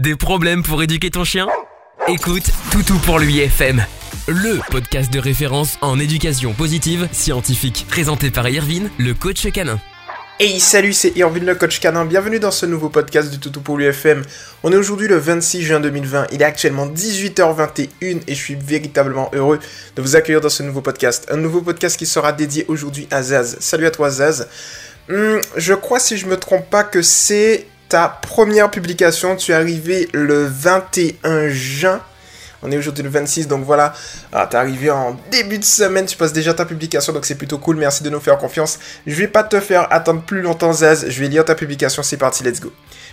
Des problèmes pour éduquer ton chien? Écoute Toutou pour lui FM, le podcast de référence en éducation positive scientifique, présenté par Irvine, le coach canin. Hey salut, c'est Irvine le coach canin, bienvenue dans ce nouveau podcast du Toutou pour l'UFM. On est aujourd'hui le 26 juin 2020, il est actuellement 18h21 et je suis véritablement heureux de vous accueillir dans ce nouveau podcast. Un nouveau podcast qui sera dédié aujourd'hui à Zaz. Salut à toi Zaz. Hmm, je crois si je me trompe pas que c'est ta première publication, tu es arrivé le 21 juin. On est aujourd'hui le 26, donc voilà. Ah, t'es arrivé en début de semaine, tu passes déjà ta publication, donc c'est plutôt cool. Merci de nous faire confiance. Je vais pas te faire attendre plus longtemps, Zaz. Je vais lire ta publication, c'est parti, let's go.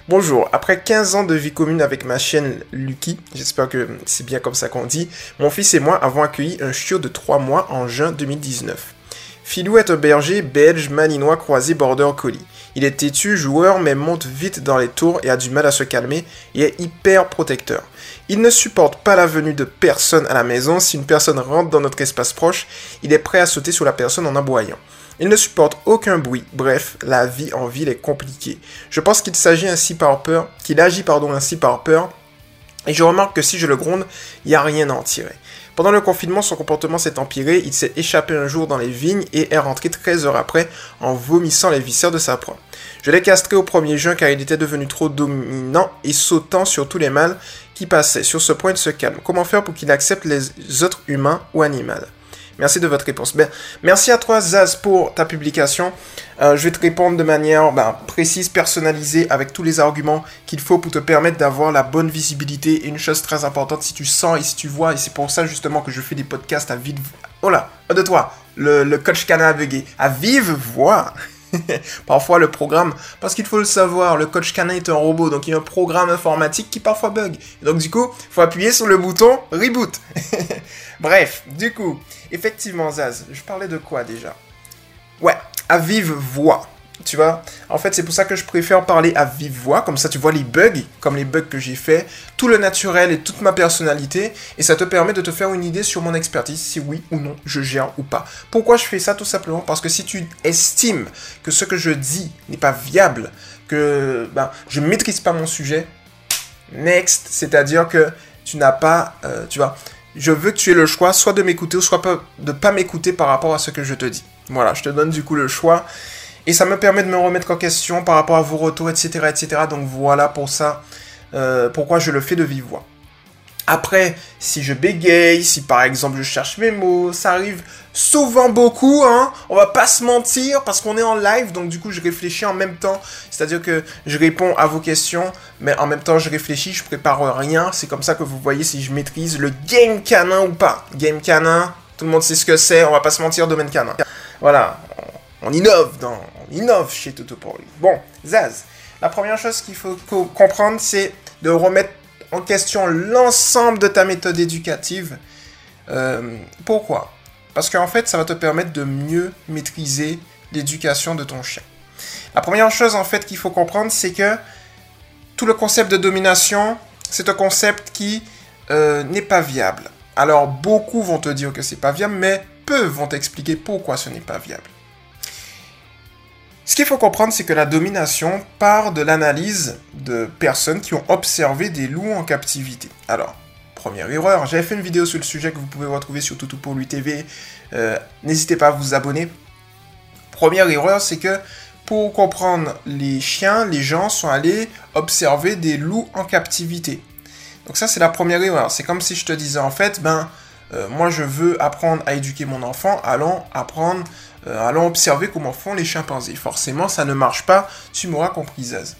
Bonjour, après 15 ans de vie commune avec ma chienne Lucky, j'espère que c'est bien comme ça qu'on dit, mon fils et moi avons accueilli un chiot de 3 mois en juin 2019. Filou est un berger belge malinois croisé border collie. Il est têtu, joueur, mais monte vite dans les tours et a du mal à se calmer et est hyper protecteur. Il ne supporte pas la venue de personne à la maison. Si une personne rentre dans notre espace proche, il est prêt à sauter sur la personne en aboyant. Il ne supporte aucun bruit. Bref, la vie en ville est compliquée. Je pense qu'il s'agit ainsi par peur, qu'il agit ainsi par peur. Et je remarque que si je le gronde, il n'y a rien à en tirer. Pendant le confinement, son comportement s'est empiré, il s'est échappé un jour dans les vignes et est rentré 13 heures après en vomissant les viscères de sa proie. Je l'ai castré au 1er juin car il était devenu trop dominant et sautant sur tous les mâles qui passaient. Sur ce point, il se calme. Comment faire pour qu'il accepte les autres humains ou animaux? Merci de votre réponse. Merci à toi, Zaz, pour ta publication. Euh, je vais te répondre de manière ben, précise, personnalisée, avec tous les arguments qu'il faut pour te permettre d'avoir la bonne visibilité. Et une chose très importante, si tu sens et si tu vois, et c'est pour ça justement que je fais des podcasts à vive... Oh là, de toi, le, coach canin bugué. À vive voix parfois le programme, parce qu'il faut le savoir, le coach canin est un robot, donc il y a un programme informatique qui parfois bug. donc du coup, il faut appuyer sur le bouton reboot. Bref, du coup, effectivement Zaz, je parlais de quoi déjà? Ouais, à vive voix tu vois. En fait, c'est pour ça que je préfère parler à vive voix, comme ça tu vois les bugs, comme les bugs que j'ai fait, tout le naturel et toute ma personnalité, et ça te permet de te faire une idée sur mon expertise, si oui ou non je gère ou pas. Pourquoi je fais ça Tout simplement? Parce que si tu estimes que ce que je dis n'est pas viable, que ben, je ne maîtrise pas mon sujet, next, c'est-à-dire que tu n'as pas, euh, tu vois, je veux que tu aies le choix soit de m'écouter ou soit de pas m'écouter par rapport à ce que je te dis. Voilà, je te donne du coup le choix. Et ça me permet de me remettre en question par rapport à vos retours, etc. etc. Donc voilà pour ça, euh, pourquoi je le fais de vive voix. Après, si je bégaye, si par exemple je cherche mes mots, ça arrive souvent beaucoup, hein. On va pas se mentir parce qu'on est en live, donc du coup je réfléchis en même temps. C'est-à-dire que je réponds à vos questions, mais en même temps je réfléchis, je prépare rien. C'est comme ça que vous voyez si je maîtrise le game canin ou pas. Game canin, tout le monde sait ce que c'est, on va pas se mentir, domaine canin. Voilà, on innove dans, innove chez Toto pour. Bon, Zaz, la première chose qu'il faut comprendre, c'est de remettre en question l'ensemble de ta méthode éducative. Euh, pourquoi? Parce qu'en fait, ça va te permettre de mieux maîtriser l'éducation de ton chien. La première chose en fait qu'il faut comprendre, c'est que tout le concept de domination, c'est un concept qui euh, n'est pas viable. Alors beaucoup vont te dire que c'est pas viable, mais peu vont t'expliquer pourquoi ce n'est pas viable. Ce qu'il faut comprendre, c'est que la domination part de l'analyse de personnes qui ont observé des loups en captivité. Alors, première erreur, j'avais fait une vidéo sur le sujet que vous pouvez retrouver sur Toutou pour lui TV. Euh, n'hésitez pas à vous abonner. Première erreur, c'est que pour comprendre les chiens, les gens sont allés observer des loups en captivité. Donc ça, c'est la première erreur. C'est comme si je te disais en fait, ben, euh, moi je veux apprendre à éduquer mon enfant, allons apprendre euh, allons observer comment font les chimpanzés. Forcément, ça ne marche pas, tu m'auras compris, Zaz.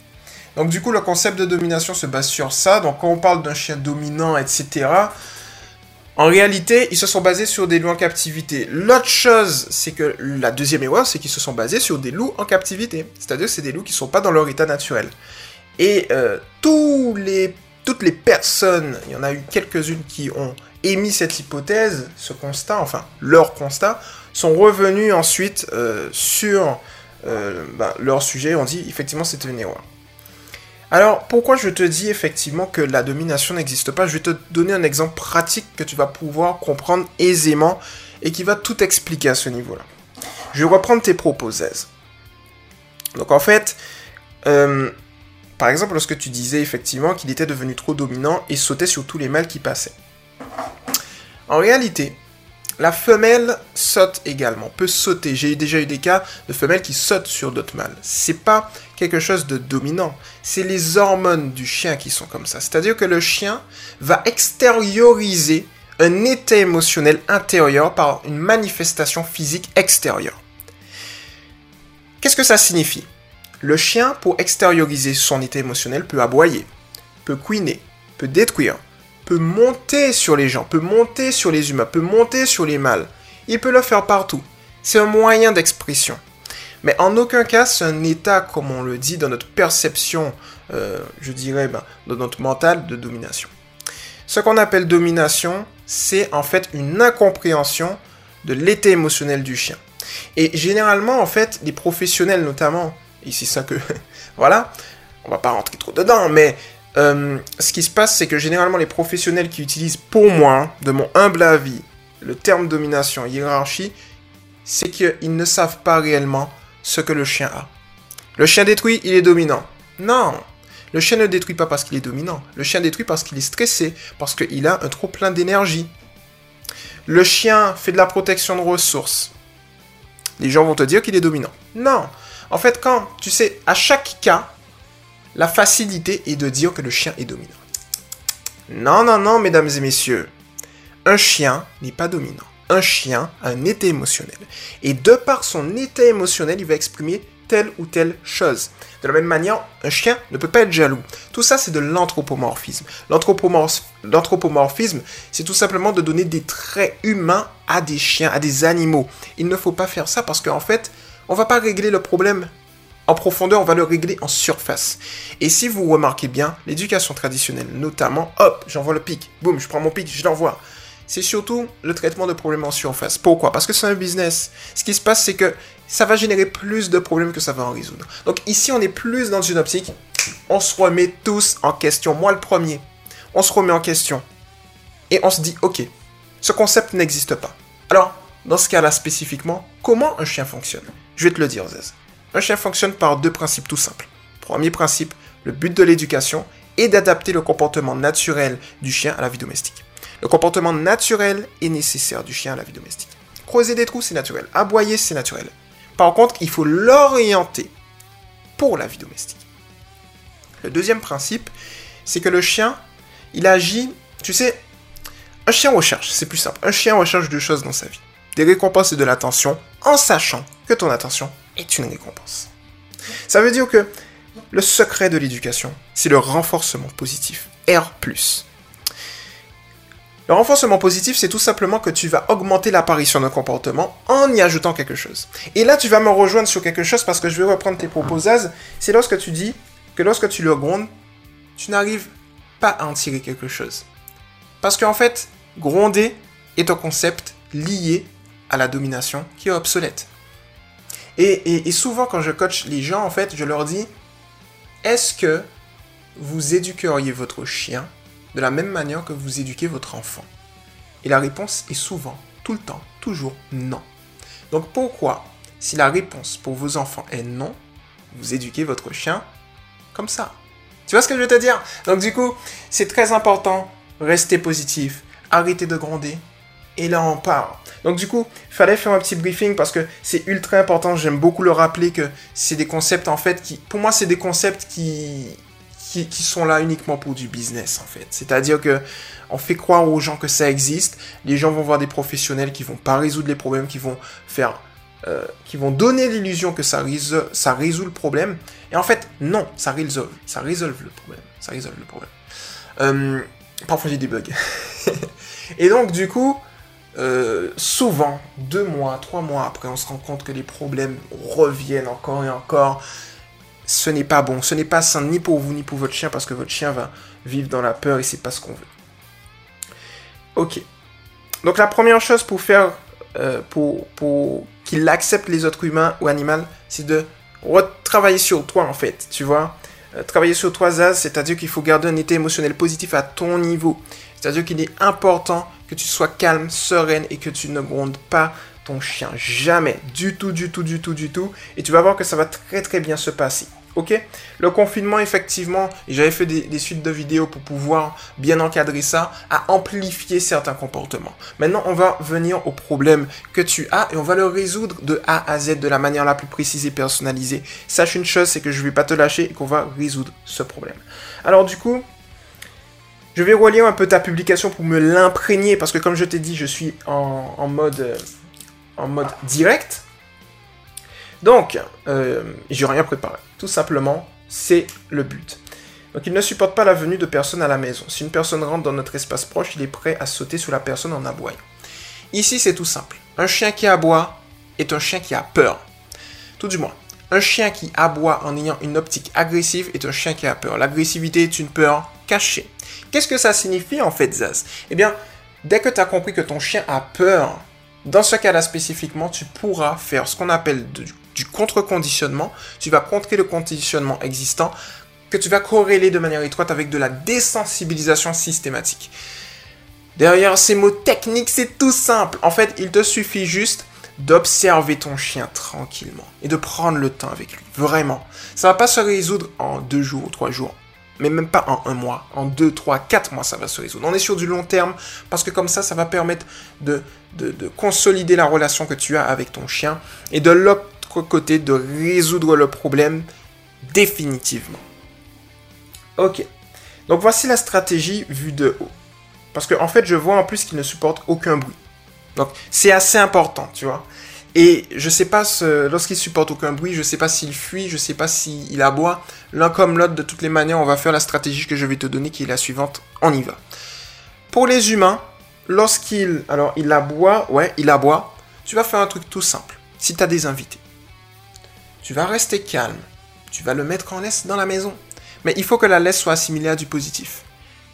Donc du coup, le concept de domination se base sur ça. Donc quand on parle d'un chien dominant, etc., en réalité, ils se sont basés sur des loups en captivité. L'autre chose, c'est que la deuxième erreur, c'est qu'ils se sont basés sur des loups en captivité. C'est-à-dire que c'est des loups qui ne sont pas dans leur état naturel. Et euh, tous les, toutes les personnes, il y en a eu quelques-unes qui ont émis cette hypothèse, ce constat, enfin leur constat, sont revenus ensuite euh, sur euh, ben, leur sujet on dit effectivement c'était une erreur. Alors pourquoi je te dis effectivement que la domination n'existe pas? Je vais te donner un exemple pratique que tu vas pouvoir comprendre aisément et qui va tout expliquer à ce niveau-là. Je vais reprendre tes propos. Donc en fait, euh, Par exemple, lorsque tu disais effectivement qu'il était devenu trop dominant et sautait sur tous les mâles qui passaient. En réalité, la femelle saute également, peut sauter. J'ai déjà eu des cas de femelles qui sautent sur d'autres mâles. C'est pas quelque chose de dominant, c'est les hormones du chien qui sont comme ça. C'est-à-dire que le chien va extérioriser un état émotionnel intérieur par une manifestation physique extérieure. Qu'est-ce que ça signifie? Le chien, pour extérioriser son état émotionnel, peut aboyer, peut couiner, peut détruire, peut monter sur les gens, peut monter sur les humains, peut monter sur les mâles. Il peut le faire partout. C'est un moyen d'expression. Mais en aucun cas, c'est un état, comme on le dit, dans notre perception, euh, je dirais, ben, dans notre mental de domination. Ce qu'on appelle domination, c'est en fait une incompréhension de l'état émotionnel du chien. Et généralement, en fait, les professionnels notamment, ici ça que, voilà, on va pas rentrer trop dedans, mais euh, ce qui se passe, c'est que généralement les professionnels qui utilisent, pour moi, de mon humble avis, le terme domination, hiérarchie, c'est qu'ils ne savent pas réellement ce que le chien a. Le chien détruit, il est dominant. Non, le chien ne détruit pas parce qu'il est dominant. Le chien détruit parce qu'il est stressé, parce qu'il a un trop plein d'énergie. Le chien fait de la protection de ressources. Les gens vont te dire qu'il est dominant. Non. En fait, quand, tu sais, à chaque cas, la facilité est de dire que le chien est dominant. Non, non, non, mesdames et messieurs. Un chien n'est pas dominant. Un chien a un état émotionnel. Et de par son état émotionnel, il va exprimer telle ou telle chose. De la même manière, un chien ne peut pas être jaloux. Tout ça, c'est de l'anthropomorphisme. L'anthropomorphisme, c'est tout simplement de donner des traits humains à des chiens, à des animaux. Il ne faut pas faire ça parce qu'en fait, on va pas régler le problème en profondeur, on va le régler en surface. Et si vous remarquez bien, l'éducation traditionnelle, notamment, hop, j'envoie le pic, boum, je prends mon pic, je l'envoie c'est surtout le traitement de problèmes en surface. Pourquoi? Parce que c'est un business. Ce qui se passe, c'est que ça va générer plus de problèmes que ça va en résoudre. Donc ici, on est plus dans une optique, on se remet tous en question. Moi, le premier, on se remet en question. Et on se dit, ok, ce concept n'existe pas. Alors, dans ce cas-là spécifiquement, comment un chien fonctionne? Je vais te le dire, Zez. Un chien fonctionne par deux principes tout simples. Premier principe, le but de l'éducation est d'adapter le comportement naturel du chien à la vie domestique. Le comportement naturel et nécessaire du chien à la vie domestique. Creuser des trous, c'est naturel. Aboyer, c'est naturel. Par contre, il faut l'orienter pour la vie domestique. Le deuxième principe, c'est que le chien, il agit, tu sais, un chien recherche, c'est plus simple. Un chien recherche deux choses dans sa vie. Des récompenses et de l'attention, en sachant que ton attention est une récompense. Ça veut dire que le secret de l'éducation, c'est le renforcement positif. R+. Le renforcement positif, c'est tout simplement que tu vas augmenter l'apparition d'un comportement en y ajoutant quelque chose. Et là, tu vas me rejoindre sur quelque chose parce que je vais reprendre tes propos, C'est lorsque tu dis que lorsque tu le grondes, tu n'arrives pas à en tirer quelque chose. Parce qu'en fait, gronder est un concept lié à la domination qui est obsolète. Et, souvent, quand je coach les gens, en fait, je leur dis est-ce que vous éduqueriez votre chien de la même manière que vous éduquez votre enfant? Et la réponse est souvent, tout le temps, toujours non. Donc pourquoi, si la réponse pour vos enfants est non, vous éduquez votre chien comme ça? Tu vois ce que je veux te dire? Donc du coup, c'est très important, restez positif, arrêtez de gronder, et là on part. Donc du coup, fallait faire un petit briefing parce que c'est ultra important, j'aime beaucoup le rappeler que c'est des concepts en fait qui, pour moi c'est des concepts qui, qui, sont là uniquement pour du business en fait. C'est-à-dire que on fait croire aux gens que ça existe. Les gens vont voir des professionnels qui vont pas résoudre les problèmes, qui vont faire, euh, qui vont donner l'illusion que ça résout, ça résout le problème. Et en fait, non, ça résolve, ça résolve le problème, ça résolve le problème. Euh, parfois j'ai des bugs. et donc du coup, euh, souvent, deux mois, trois mois après, on se rend compte que les problèmes reviennent encore et encore ce n'est pas bon. Ce n'est pas sain ni pour vous ni pour votre chien parce que votre chien va vivre dans la peur et c'est pas ce qu'on veut. Ok. Donc la première chose pour faire, euh, pour, qu'il accepte les autres humains ou animaux, c'est de retravailler sur toi en fait, tu vois. Euh, travailler sur toi, Zaz, c'est-à-dire qu'il faut garder un état émotionnel positif à ton niveau. C'est-à-dire qu'il est important que tu sois calme, sereine et que tu ne grondes pas ton chien. Jamais. Du tout, du tout, du tout, du tout. Et tu vas voir que ça va très très bien se passer. Ok? Le confinement, effectivement, j'avais fait des, suites de vidéos pour pouvoir bien encadrer ça, à amplifier certains comportements. Maintenant, on va venir au problème que tu as et on va le résoudre de A à Z de la manière la plus précise et personnalisée. Sache une chose, c'est que je ne vais pas te lâcher et qu'on va résoudre ce problème. Alors du coup, je vais relier un peu ta publication pour me l'imprégner parce que comme je t'ai dit, je suis en, mode, euh, en mode direct. Donc, euh, j'ai rien préparé. Tout simplement, c'est le but. Donc, il ne supporte pas la venue de personnes à la maison. Si une personne rentre dans notre espace proche, il est prêt à sauter sur la personne en aboyant. Ici, c'est tout simple. Un chien qui aboie est un chien qui a peur. Tout du moins. Un chien qui aboie en ayant une optique agressive est un chien qui a peur. L'agressivité est une peur cachée. Qu'est-ce que ça signifie en fait, Zaz? Eh bien, dès que tu as compris que ton chien a peur, dans ce cas-là spécifiquement, tu pourras faire ce qu'on appelle du contre-conditionnement, tu vas contrer le conditionnement existant que tu vas corréler de manière étroite avec de la désensibilisation systématique. Derrière ces mots techniques, c'est tout simple. En fait, il te suffit juste d'observer ton chien tranquillement et de prendre le temps avec lui. Vraiment. Ça va pas se résoudre en deux jours ou trois jours mais même pas en un mois, en deux, trois, quatre mois, ça va se résoudre. On est sur du long terme parce que comme ça, ça va permettre de, de, de consolider la relation que tu as avec ton chien et de l'autre côté de résoudre le problème définitivement. Ok. Donc voici la stratégie vue de haut. Parce qu'en en fait, je vois en plus qu'il ne supporte aucun bruit. Donc c'est assez important, tu vois. Et je sais pas, lorsqu'il supporte aucun bruit, je sais pas s'il fuit, je sais pas s'il aboie. L'un comme l'autre, de toutes les manières, on va faire la stratégie que je vais te donner qui est la suivante. On y va. Pour les humains, lorsqu'il alors il aboie, ouais, il aboie, tu vas faire un truc tout simple. Si tu as des invités, tu vas rester calme. Tu vas le mettre en laisse dans la maison. Mais il faut que la laisse soit assimilée à du positif.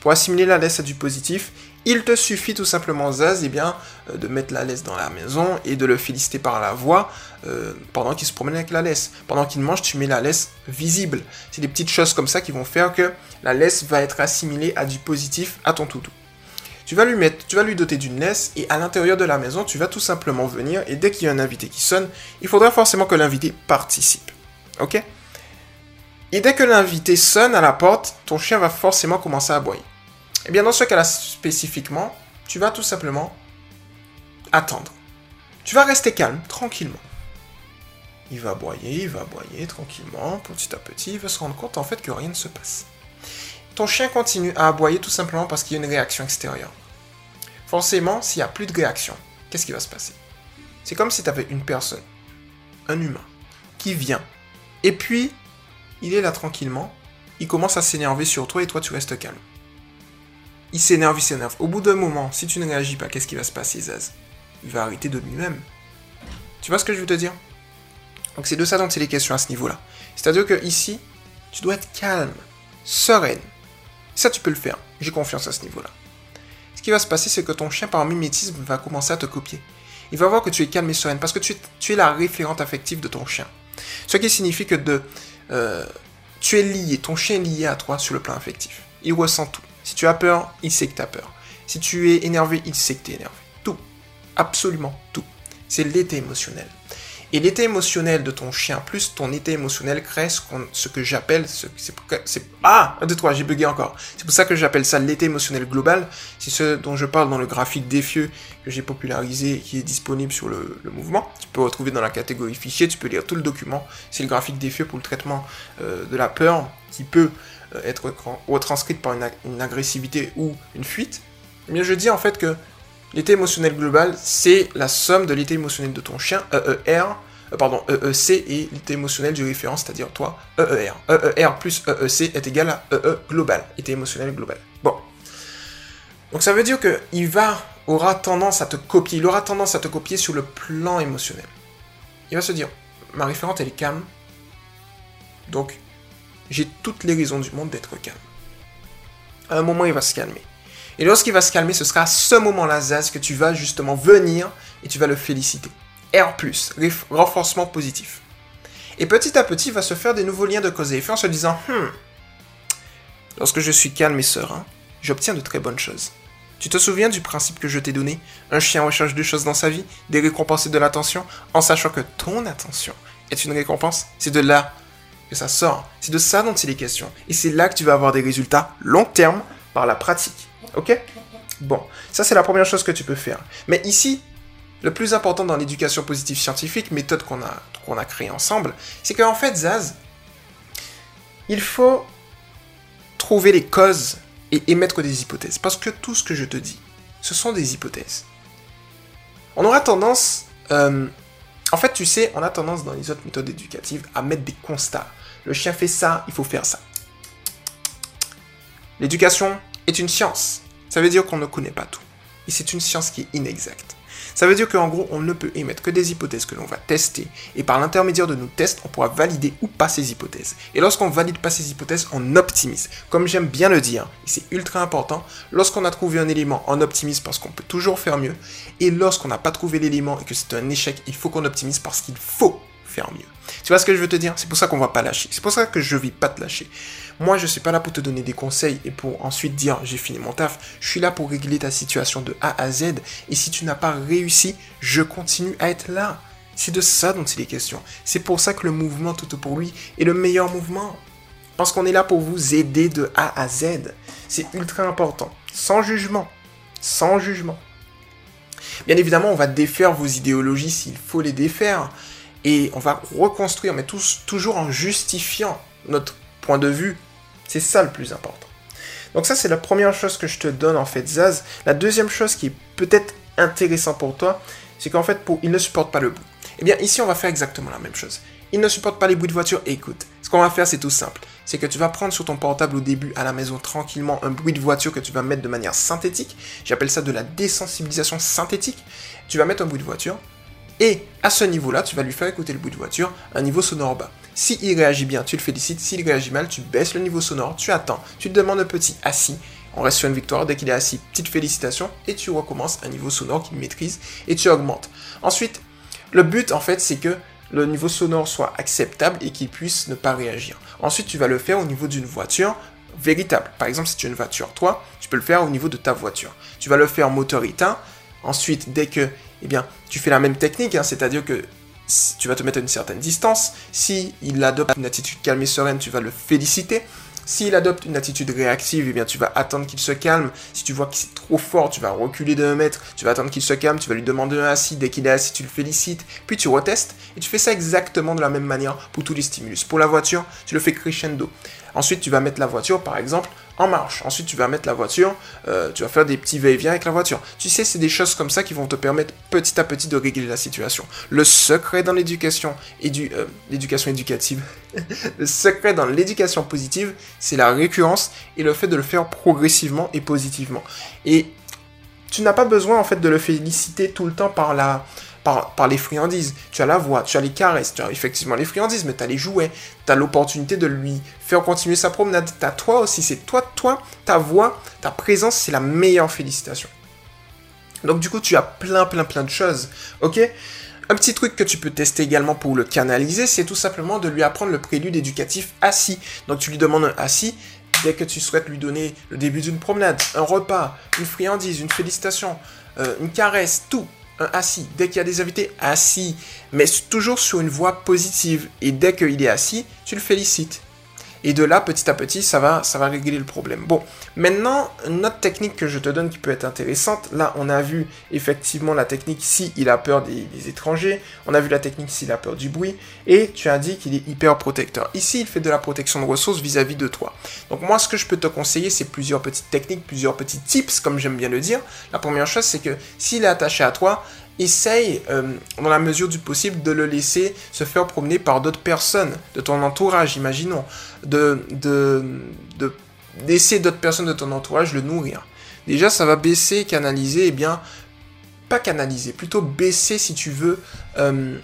Pour assimiler la laisse à du positif, il te suffit tout simplement, Zaz, eh bien, euh, de mettre la laisse dans la maison et de le féliciter par la voix euh, pendant qu'il se promène avec la laisse. Pendant qu'il mange, tu mets la laisse visible. C'est des petites choses comme ça qui vont faire que la laisse va être assimilée à du positif à ton toutou. Tu vas lui mettre, tu vas lui doter d'une laisse et à l'intérieur de la maison, tu vas tout simplement venir et dès qu'il y a un invité qui sonne, il faudra forcément que l'invité participe. Ok? Et dès que l'invité sonne à la porte, ton chien va forcément commencer à aboyer. Eh bien dans ce cas-là spécifiquement, tu vas tout simplement attendre. Tu vas rester calme, tranquillement. Il va aboyer, il va aboyer tranquillement, petit à petit, il va se rendre compte en fait que rien ne se passe. Ton chien continue à aboyer tout simplement parce qu'il y a une réaction extérieure. Forcément, s'il n'y a plus de réaction, qu'est-ce qui va se passer? C'est comme si tu avais une personne, un humain, qui vient, et puis il est là tranquillement, il commence à s'énerver sur toi et toi tu restes calme. Il s'énerve, il s'énerve. Au bout d'un moment, si tu ne réagis pas, qu'est-ce qui va se passer, Zaz? Il va arrêter de lui-même. Tu vois ce que je veux te dire? Donc c'est de ça dont il est question à ce niveau-là. C'est-à-dire que ici, tu dois être calme, sereine, ça, tu peux le faire. J'ai confiance à ce niveau-là. Ce qui va se passer, c'est que ton chien, par mimétisme, va commencer à te copier. Il va voir que tu es calme et sereine parce que tu es, la référente affective de ton chien. Ce qui signifie que de, euh, tu es lié, ton chien est lié à toi sur le plan affectif. Il ressent tout. Si tu as peur, il sait que tu as peur. Si tu es énervé, il sait que tu es énervé. Tout. Absolument tout. C'est l'été émotionnel. Et l'état émotionnel de ton chien, plus ton état émotionnel, crée ce, que j'appelle... Ah Un, deux, trois, j'ai bugué encore. C'est pour ça que j'appelle ça l'état émotionnel global. C'est ce dont je parle dans le graphique défieux que j'ai popularisé qui est disponible sur le, mouvement. Tu peux retrouver dans la catégorie fichier, tu peux lire tout le document. C'est le graphique défieux pour le traitement euh, de la peur qui peut être retranscrite par une, agressivité ou une fuite. Mais je dis en fait que L'état émotionnel global, c'est la somme de l'état émotionnel de ton chien, EER, euh, pardon, EEC et l'état émotionnel du référent, c'est-à-dire toi, EER. EER plus EEC est égal à EE global, état émotionnel global. Bon. Donc ça veut dire qu'il va, aura tendance à te copier, il aura tendance à te copier sur le plan émotionnel. Il va se dire, ma référente elle est calme, donc j'ai toutes les raisons du monde d'être calme. À un moment, il va se calmer. Et lorsqu'il va se calmer, ce sera à ce moment-là, Zaz, que tu vas justement venir et tu vas le féliciter. R+, renforcement positif. Et petit à petit, il va se faire des nouveaux liens de cause et effet en se disant Hmm, lorsque je suis calme et serein, j'obtiens de très bonnes choses. Tu te souviens du principe que je t'ai donné? Un chien recherche deux choses dans sa vie, des récompenses et de l'attention, en sachant que ton attention est une récompense. C'est de là ça sort. C'est de ça dont il est question. Et c'est là que tu vas avoir des résultats long terme par la pratique. Ok? Bon, ça c'est la première chose que tu peux faire. Mais ici, le plus important dans l'éducation positive scientifique, méthode qu'on a, a créée ensemble, c'est qu'en fait, Zaz, il faut trouver les causes et émettre des hypothèses. Parce que tout ce que je te dis, ce sont des hypothèses. On aura tendance, euh, en fait, tu sais, on a tendance dans les autres méthodes éducatives à mettre des constats. Le chien fait ça, il faut faire ça. L'éducation est une science. Ça veut dire qu'on ne connaît pas tout. Et c'est une science qui est inexacte. Ça veut dire qu'en gros, on ne peut émettre que des hypothèses que l'on va tester, et par l'intermédiaire de nos tests, on pourra valider ou pas ces hypothèses. Et lorsqu'on valide pas ces hypothèses, on optimise. Comme j'aime bien le dire, et c'est ultra important, lorsqu'on a trouvé un élément, on optimise parce qu'on peut toujours faire mieux, et lorsqu'on n'a pas trouvé l'élément et que c'est un échec, il faut qu'on optimise parce qu'il faut faire mieux. Tu vois ce que je veux te dire? C'est pour ça qu'on va pas lâcher. C'est pour ça que je ne vais pas te lâcher. Moi, je suis pas là pour te donner des conseils et pour ensuite dire j'ai fini mon taf. Je suis là pour régler ta situation de A à Z. Et si tu n'as pas réussi, je continue à être là. C'est de ça dont il est question. C'est pour ça que le mouvement tout pour lui est le meilleur mouvement. Parce qu'on est là pour vous aider de A à Z. C'est ultra important. Sans jugement. Sans jugement. Bien évidemment, on va défaire vos idéologies s'il faut les défaire. Et on va reconstruire, mais toujours en justifiant notre point de vue. C'est ça le plus important. Donc ça, c'est la première chose que je te donne en fait, Zaz. La deuxième chose qui est peut-être intéressant pour toi, c'est qu'en fait, il ne supporte pas le bruit. Eh bien, ici, on va faire exactement la même chose. Il ne supporte pas les bruits de voiture. Écoute, ce qu'on va faire, c'est tout simple. C'est que tu vas prendre sur ton portable au début à la maison tranquillement un bruit de voiture que tu vas mettre de manière synthétique. J'appelle ça de la désensibilisation synthétique. Tu vas mettre un bruit de voiture. Et à ce niveau-là, tu vas lui faire écouter le bruit de voiture un niveau sonore bas. S'il réagit bien, tu le félicites. S'il réagit mal, tu baisses le niveau sonore, tu attends. Tu te demandes un petit assis. On reste sur une victoire. Dès qu'il est assis, petite félicitation. Et tu recommences un niveau sonore qu'il maîtrise et tu augmentes. Ensuite, le but, en fait, c'est que le niveau sonore soit acceptable et qu'il puisse ne pas réagir. Ensuite, tu vas le faire au niveau d'une voiture véritable. Par exemple, si tu as une voiture, toi, tu peux le faire au niveau de ta voiture. Tu vas le faire moteur éteint. Ensuite, dès que, eh bien, tu fais la même technique, hein, c'est-à-dire que tu vas te mettre à une certaine distance. Si il adopte une attitude calme et sereine, tu vas le féliciter. S'il adopte une attitude réactive, eh tu vas attendre qu'il se calme. Si tu vois que c'est trop fort, tu vas reculer d'un mètre, tu vas attendre qu'il se calme, tu vas lui demander un assis. Dès qu'il est assis, tu le félicites. Puis tu retestes et tu fais ça exactement de la même manière pour tous les stimulus. Pour la voiture, tu le fais crescendo. Ensuite, tu vas mettre la voiture, par exemple, en marche. Ensuite, tu vas mettre la voiture, euh, tu vas faire des petits va-et-vient avec la voiture. Tu sais, c'est des choses comme ça qui vont te permettre petit à petit de régler la situation. Le secret dans l'éducation et du euh, l'éducation éducative, le secret dans l'éducation positive, c'est la récurrence et le fait de le faire progressivement et positivement. Et tu n'as pas besoin en fait de le féliciter tout le temps par la par, les friandises. Tu as la voix, tu as les caresses, tu as effectivement les friandises, mais tu as les jouets, tu as l'opportunité de lui faire continuer sa promenade. Tu as toi aussi, c'est toi, toi, ta voix, ta présence, c'est la meilleure félicitation. Donc du coup, tu as plein, plein, plein de choses, ok? Un petit truc que tu peux tester également pour le canaliser, c'est tout simplement de lui apprendre le prélude éducatif assis. Donc tu lui demandes un assis dès que tu souhaites lui donner le début d'une promenade, un repas, une friandise, une félicitation, euh, une caresse, tout un assis. Dès qu'il y a des invités, assis. Mais toujours sur une voie positive. Et dès qu'il est assis, tu le félicites. Et de là, petit à petit, ça va, ça va régler le problème. Bon, maintenant, une autre technique que je te donne qui peut être intéressante. Là, on a vu effectivement la technique si il a peur des, étrangers. On a vu la technique s'il a peur du bruit. Et tu as dit qu'il est hyper protecteur. Ici, il fait de la protection de ressources vis-à-vis de toi. Donc moi, ce que je peux te conseiller, c'est plusieurs petites techniques, plusieurs petits tips, comme j'aime bien le dire. La première chose, c'est que s'il est attaché à toi, essaye, euh, dans la mesure du possible, de le laisser se faire promener par d'autres personnes de ton entourage, imaginons, de, laisser d'autres personnes de ton entourage le nourrir. Déjà, ça va baisser, canaliser, et eh bien, pas canaliser, plutôt baisser, si tu veux, euh,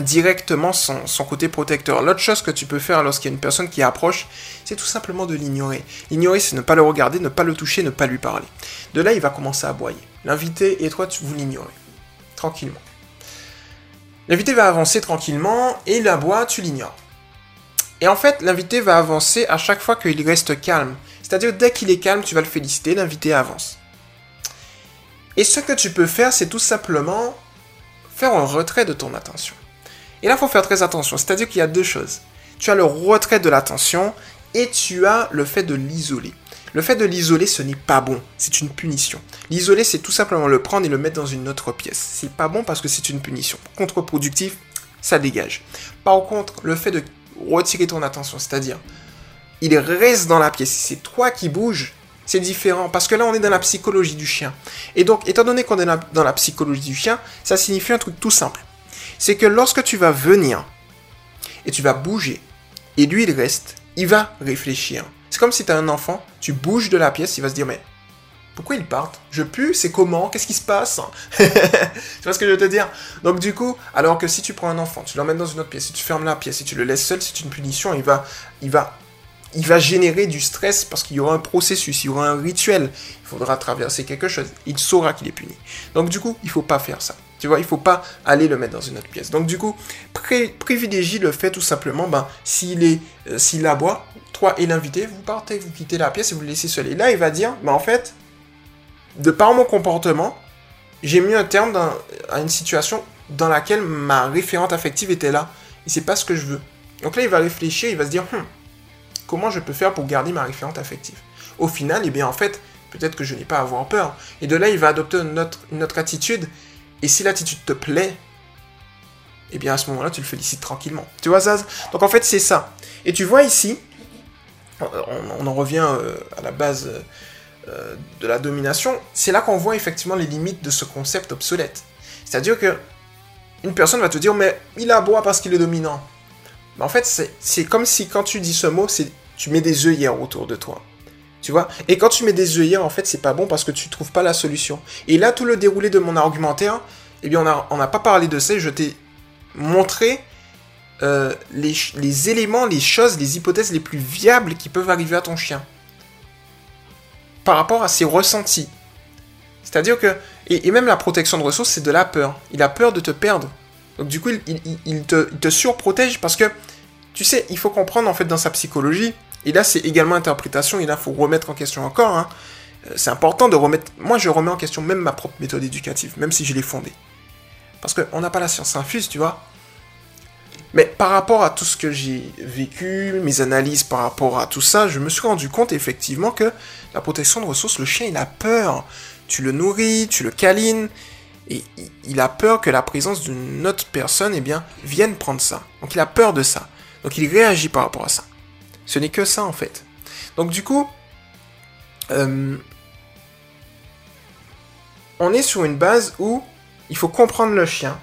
directement son, côté protecteur. L'autre chose que tu peux faire lorsqu'il y a une personne qui approche, c'est tout simplement de l'ignorer. L'ignorer, c'est ne pas le regarder, ne pas le toucher, ne pas lui parler. De là, il va commencer à aboyer. L'invité et toi, tu vous l'ignorez L'invité va avancer tranquillement et la boîte, tu l'ignores. Et en fait, l'invité va avancer à chaque fois qu'il reste calme. C'est-à-dire, dès qu'il est calme, tu vas le féliciter, l'invité avance. Et ce que tu peux faire, c'est tout simplement faire un retrait de ton attention. Et là, il faut faire très attention. C'est-à-dire qu'il y a deux choses. tu as le retrait de l'attention et tu as le fait de l'isoler. Le fait de l'isoler, ce n'est pas bon, c'est une punition. L'isoler, c'est tout simplement le prendre et le mettre dans une autre pièce. C'est pas bon parce que c'est une punition. Contre-productif, ça dégage. Par contre, le fait de retirer ton attention, c'est-à-dire, il reste dans la pièce, c'est toi qui bouges, c'est différent parce que là on est dans la psychologie du chien. Et donc, étant donné qu'on est dans la psychologie du chien, ça signifie un truc tout simple. C'est que lorsque tu vas venir et tu vas bouger, et lui il reste, il va réfléchir. C'est comme si tu as un enfant, tu bouges de la pièce, il va se dire mais pourquoi ils partent? Je pue C'est comment? Qu'est-ce qui se passe? Tu vois ce que je veux te dire? Donc du coup, alors que si tu prends un enfant, tu l'emmènes dans une autre pièce, si tu fermes la pièce, si tu le laisses seul, c'est une punition, il va, il va, il va générer du stress parce qu'il y aura un processus, il y aura un rituel, il faudra traverser quelque chose, il saura qu'il est puni. Donc du coup, il faut pas faire ça. Tu vois, il faut pas aller le mettre dans une autre pièce. Donc du coup, privilégie le fait tout simplement, ben, s'il est, euh, s'il aboie, toi et l'invité, vous partez, vous quittez la pièce et vous le laissez seul. Et là, il va dire, ben, en fait, de par mon comportement, j'ai mis un terme à une situation dans laquelle ma référente affective était là. Et c'est pas ce que je veux. Donc là, il va réfléchir, il va se dire, hum, comment je peux faire pour garder ma référente affective? Au final, eh bien, en fait, peut-être que je n'ai pas à avoir peur. Et de là, il va adopter une autre, une autre attitude et si l'attitude te plaît, eh bien à ce moment-là, tu le félicites tranquillement. Tu vois, Zaz? Donc en fait, c'est ça. Et tu vois ici, on, en revient euh, à la base euh, de la domination, c'est là qu'on voit effectivement les limites de ce concept obsolète. C'est-à-dire que une personne va te dire, mais il aboie parce qu'il est dominant. Mais en fait, c'est comme si quand tu dis ce mot, tu mets des œillères autour de toi. Tu vois? Et quand tu mets des œillères, en fait, c'est pas bon parce que tu trouves pas la solution. Et là, tout le déroulé de mon argumentaire, eh bien, on n'a pas parlé de ça. Je t'ai montré euh, les, éléments, les choses, les hypothèses les plus viables qui peuvent arriver à ton chien. Par rapport à ses ressentis. C'est-à-dire que... Et, même la protection de ressources, c'est de la peur. Il a peur de te perdre. Donc du coup, il, il te surprotège parce que, tu sais, il faut comprendre en fait dans sa psychologie, et là, c'est également interprétation, et là, il faut remettre en question encore. Hein. Euh, c'est important de remettre... Moi, je remets en question même ma propre méthode éducative, même si je l'ai fondée. Parce qu'on n'a pas la science infuse, tu vois. Mais par rapport à tout ce que j'ai vécu, mes analyses par rapport à tout ça, je me suis rendu compte effectivement que la protection de ressources, le chien, il a peur. Tu le nourris, tu le câlines, et il a peur que la présence d'une autre personne, eh bien, vienne prendre ça. Donc il a peur de ça. Donc il réagit par rapport à ça. Ce n'est que ça en fait. Donc du coup, euh, on est sur une base où il faut comprendre le chien,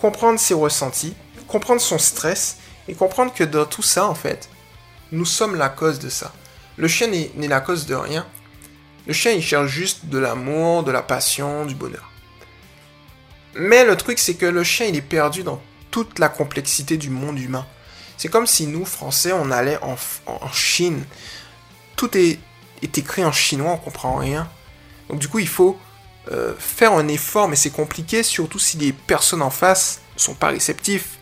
comprendre ses ressentis, comprendre son stress et comprendre que dans tout ça en fait, nous sommes la cause de ça. Le chien n'est la cause de rien. Le chien il cherche juste de l'amour, de la passion, du bonheur. Mais le truc c'est que le chien il est perdu dans toute la complexité du monde humain. C'est comme si nous, Français, on allait en, Chine. Tout est, écrit en chinois, on comprend rien. Donc du coup, il faut euh, faire un effort, mais c'est compliqué, surtout si les personnes en face ne sont pas réceptifs.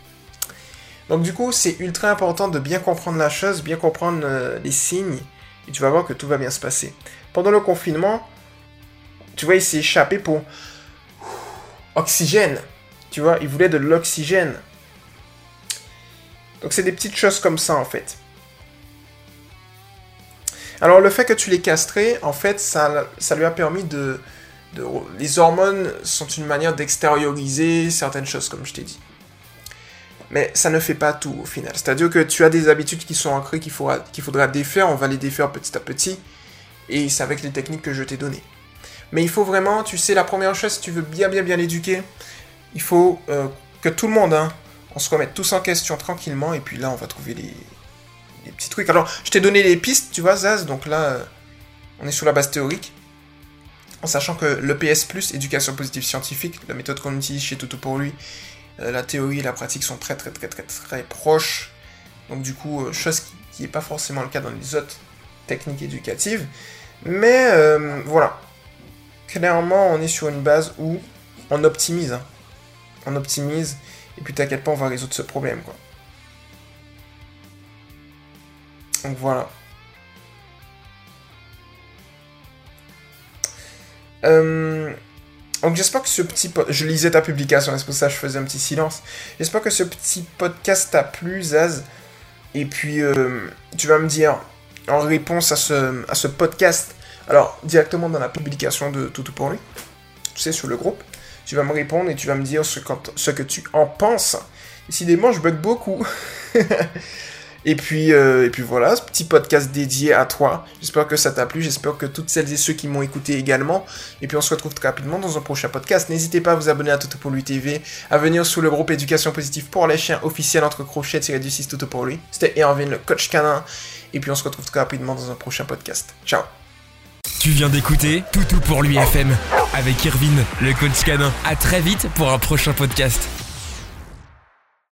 Donc du coup, c'est ultra important de bien comprendre la chose, bien comprendre euh, les signes, et tu vas voir que tout va bien se passer. Pendant le confinement, tu vois, il s'est échappé pour oxygène. Tu vois, il voulait de l'oxygène. Donc c'est des petites choses comme ça en fait. Alors le fait que tu l'aies castré, en fait, ça, ça lui a permis de, Les hormones sont une manière d'extérioriser certaines choses, comme je t'ai dit. Mais ça ne fait pas tout au final. C'est-à-dire que tu as des habitudes qui sont ancrées qu'il faudra, qu'il faudra défaire, on va les défaire petit à petit. Et c'est avec les techniques que je t'ai données. Mais il faut vraiment, tu sais, la première chose, si tu veux bien bien bien l'éduquer, il faut euh, que tout le monde, hein, on se remet tous en question tranquillement, et puis là, on va trouver les, petits trucs. Alors, je t'ai donné les pistes, tu vois, Zaz, donc là, euh, on est sur la base théorique. En sachant que le PS+, éducation positive scientifique, la méthode qu'on utilise chez Toto pour lui, euh, la théorie et la pratique sont très très très très très proches. Donc du coup, euh, chose qui n'est pas forcément le cas dans les autres techniques éducatives. Mais voilà. Clairement, on est sur une base où on optimise. Hein. On optimise et puis t'inquiète pas, on va résoudre ce problème, quoi. Donc voilà. Euh, donc j'espère que ce petit... Je lisais ta publication, c'est pour ça que je faisais un petit silence. J'espère que ce petit podcast t'a plu, Zaz. Et puis, euh, tu vas me dire, en réponse à ce, à ce podcast, alors directement dans la publication de Toutou pour lui, tu sais, sur le groupe, tu vas me répondre et tu vas me dire ce, ce que tu en penses. Décidément, je bug beaucoup. Et puis, euh, et puis voilà, ce petit podcast dédié à toi. J'espère que ça t'a plu. J'espère que toutes celles et ceux qui m'ont écouté également. Et puis on se retrouve très rapidement dans un prochain podcast. N'hésitez pas à vous abonner à Toto pour lui TV, à venir sous le groupe Éducation Positive pour les chiens officiel entre crochets tiré du 6 Toto pour lui. C'était Erwin, le coach canin. Et puis on se retrouve très rapidement dans un prochain podcast. Ciao. Tu viens d'écouter Toutou pour lui FM avec Irvine, le coach canin. À très vite pour un prochain podcast.